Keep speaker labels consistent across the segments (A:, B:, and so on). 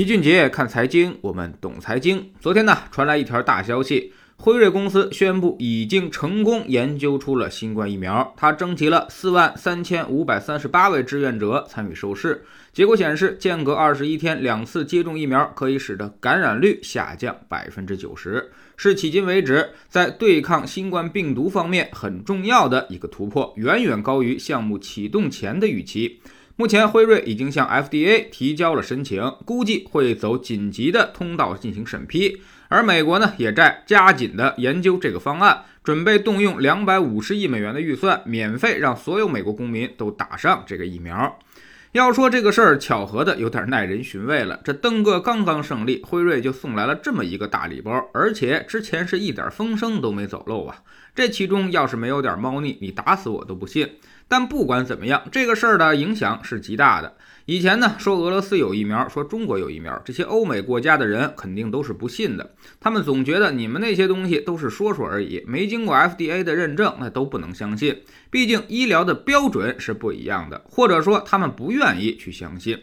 A: 齐俊杰看财经，我们懂财经。昨天呢，传来一条大消息，辉瑞公司宣布已经成功研究出了新冠疫苗。它征集了四万三千五百三十八位志愿者参与受试，结果显示，间隔二十一天两次接种疫苗可以使得感染率下降百分之九十，是迄今为止在对抗新冠病毒方面很重要的一个突破，远远高于项目启动前的预期。目前，辉瑞已经向 FDA 提交了申请，估计会走紧急的通道进行审批。而美国呢，也在加紧的研究这个方案，准备动用两百五十亿美元的预算，免费让所有美国公民都打上这个疫苗。要说这个事儿巧合的有点耐人寻味了。这登哥刚刚胜利，辉瑞就送来了这么一个大礼包，而且之前是一点风声都没走漏啊。这其中要是没有点猫腻，你打死我都不信。但不管怎么样，这个事儿的影响是极大的。以前呢，说俄罗斯有疫苗，说中国有疫苗，这些欧美国家的人肯定都是不信的。他们总觉得你们那些东西都是说说而已，没经过 FDA 的认证，那都不能相信。毕竟医疗的标准是不一样的，或者说他们不愿意去相信。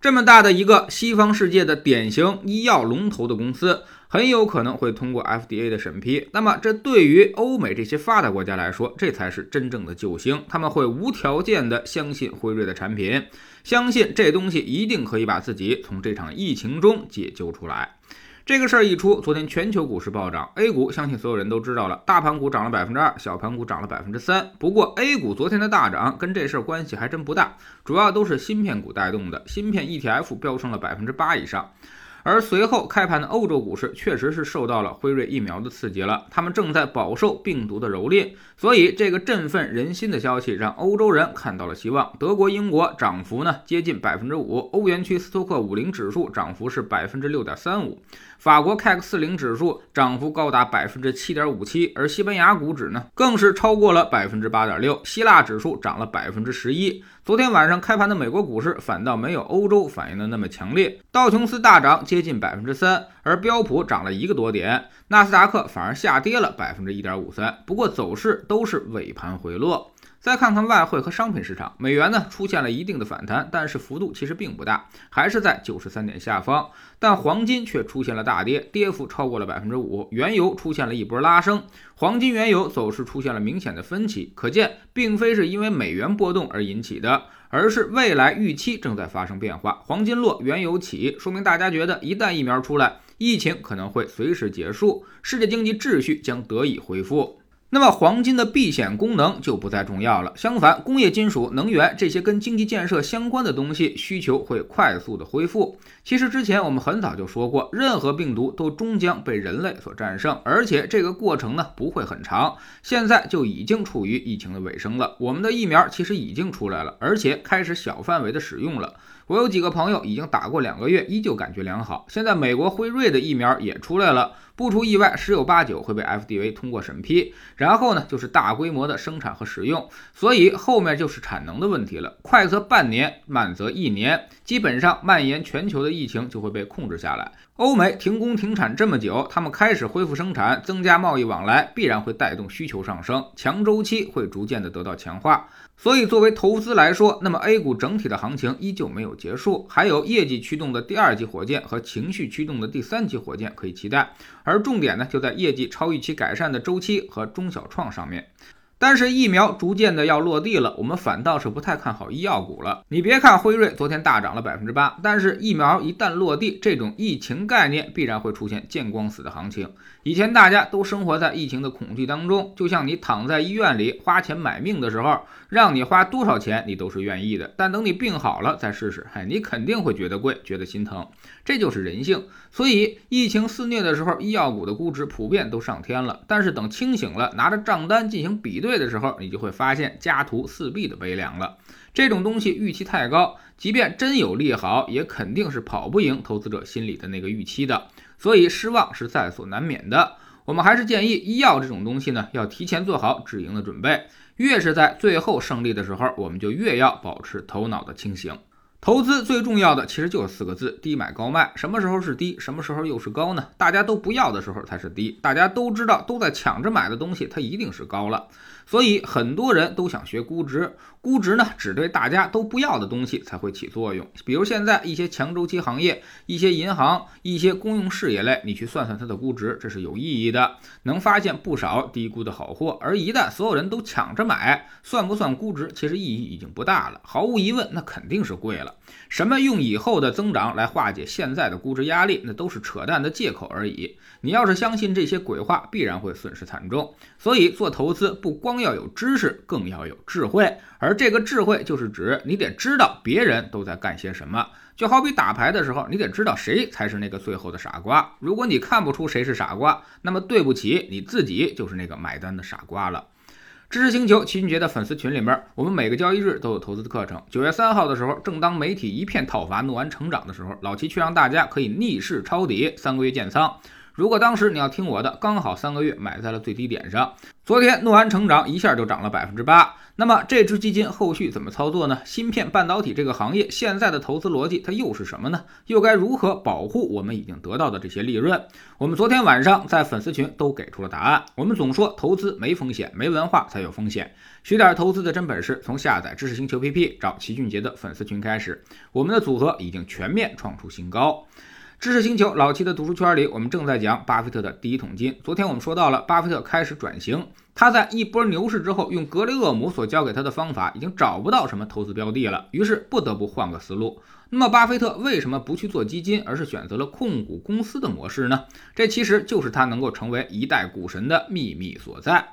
A: 这么大的一个西方世界的典型医药龙头的公司。很有可能会通过 FDA 的审批，那么这对于欧美这些发达国家来说，这才是真正的救星。他们会无条件的相信辉瑞的产品，相信这东西一定可以把自己从这场疫情中解救出来。这个事儿一出，昨天全球股市暴涨，A 股相信所有人都知道了，大盘股涨了百分之二，小盘股涨了百分之三。不过 A 股昨天的大涨跟这事儿关系还真不大，主要都是芯片股带动的，芯片 ETF 飙升了百分之八以上。而随后开盘的欧洲股市确实是受到了辉瑞疫苗的刺激了，他们正在饱受病毒的蹂躏，所以这个振奋人心的消息让欧洲人看到了希望。德国、英国涨幅呢接近百分之五，欧元区斯托克五零指数涨幅是百分之六点三五，法国 CAC 四零指数涨幅高达百分之七点五七，而西班牙股指呢更是超过了百分之八点六，希腊指数涨了百分之十一。昨天晚上开盘的美国股市反倒没有欧洲反应的那么强烈，道琼斯大涨接近百分之三，而标普涨了一个多点，纳斯达克反而下跌了百分之一点五三，不过走势都是尾盘回落。再看看外汇和商品市场，美元呢出现了一定的反弹，但是幅度其实并不大，还是在九十三点下方。但黄金却出现了大跌，跌幅超过了百分之五。原油出现了一波拉升，黄金、原油走势出现了明显的分歧，可见并非是因为美元波动而引起的，而是未来预期正在发生变化。黄金落，原油起，说明大家觉得一旦疫苗出来，疫情可能会随时结束，世界经济秩序将得以恢复。那么黄金的避险功能就不再重要了。相反，工业金属、能源这些跟经济建设相关的东西需求会快速的恢复。其实之前我们很早就说过，任何病毒都终将被人类所战胜，而且这个过程呢不会很长。现在就已经处于疫情的尾声了。我们的疫苗其实已经出来了，而且开始小范围的使用了。我有几个朋友已经打过两个月，依旧感觉良好。现在美国辉瑞的疫苗也出来了，不出意外，十有八九会被 FDA 通过审批。然后呢，就是大规模的生产和使用，所以后面就是产能的问题了。快则半年，慢则一年，基本上蔓延全球的疫情就会被控制下来。欧美停工停产这么久，他们开始恢复生产，增加贸易往来，必然会带动需求上升，强周期会逐渐的得到强化。所以，作为投资来说，那么 A 股整体的行情依旧没有结束，还有业绩驱动的第二级火箭和情绪驱动的第三级火箭可以期待。而重点呢，就在业绩超预期改善的周期和中小创上面。但是疫苗逐渐的要落地了，我们反倒是不太看好医药股了。你别看辉瑞昨天大涨了百分之八，但是疫苗一旦落地，这种疫情概念必然会出现见光死的行情。以前大家都生活在疫情的恐惧当中，就像你躺在医院里花钱买命的时候，让你花多少钱你都是愿意的。但等你病好了再试试，嗨，你肯定会觉得贵，觉得心疼，这就是人性。所以疫情肆虐的时候，医药股的估值普遍都上天了。但是等清醒了，拿着账单进行比对。对的时候，你就会发现家徒四壁的悲凉了。这种东西预期太高，即便真有利好，也肯定是跑不赢投资者心里的那个预期的。所以失望是在所难免的。我们还是建议医药这种东西呢，要提前做好止盈的准备。越是在最后胜利的时候，我们就越要保持头脑的清醒。投资最重要的其实就是四个字：低买高卖。什么时候是低，什么时候又是高呢？大家都不要的时候才是低，大家都知道都在抢着买的东西，它一定是高了。所以很多人都想学估值，估值呢只对大家都不要的东西才会起作用。比如现在一些强周期行业、一些银行、一些公用事业类，你去算算它的估值，这是有意义的，能发现不少低估的好货。而一旦所有人都抢着买，算不算估值，其实意义已经不大了。毫无疑问，那肯定是贵了。什么用以后的增长来化解现在的估值压力，那都是扯淡的借口而已。你要是相信这些鬼话，必然会损失惨重。所以做投资不光要有知识，更要有智慧。而这个智慧就是指你得知道别人都在干些什么。就好比打牌的时候，你得知道谁才是那个最后的傻瓜。如果你看不出谁是傻瓜，那么对不起，你自己就是那个买单的傻瓜了。知识星球齐俊杰的粉丝群里面，我们每个交易日都有投资的课程。九月三号的时候，正当媒体一片讨伐诺安成长的时候，老齐却让大家可以逆势抄底，三个月建仓。如果当时你要听我的，刚好三个月买在了最低点上。昨天诺安成长一下就涨了百分之八。那么这支基金后续怎么操作呢？芯片半导体这个行业现在的投资逻辑它又是什么呢？又该如何保护我们已经得到的这些利润？我们昨天晚上在粉丝群都给出了答案。我们总说投资没风险，没文化才有风险。学点投资的真本事，从下载知识星球 P P 找齐俊杰的粉丝群开始。我们的组合已经全面创出新高。知识星球老七的读书圈里，我们正在讲巴菲特的第一桶金。昨天我们说到了，巴菲特开始转型，他在一波牛市之后，用格雷厄姆所教给他的方法，已经找不到什么投资标的了，于是不得不换个思路。那么，巴菲特为什么不去做基金，而是选择了控股公司的模式呢？这其实就是他能够成为一代股神的秘密所在。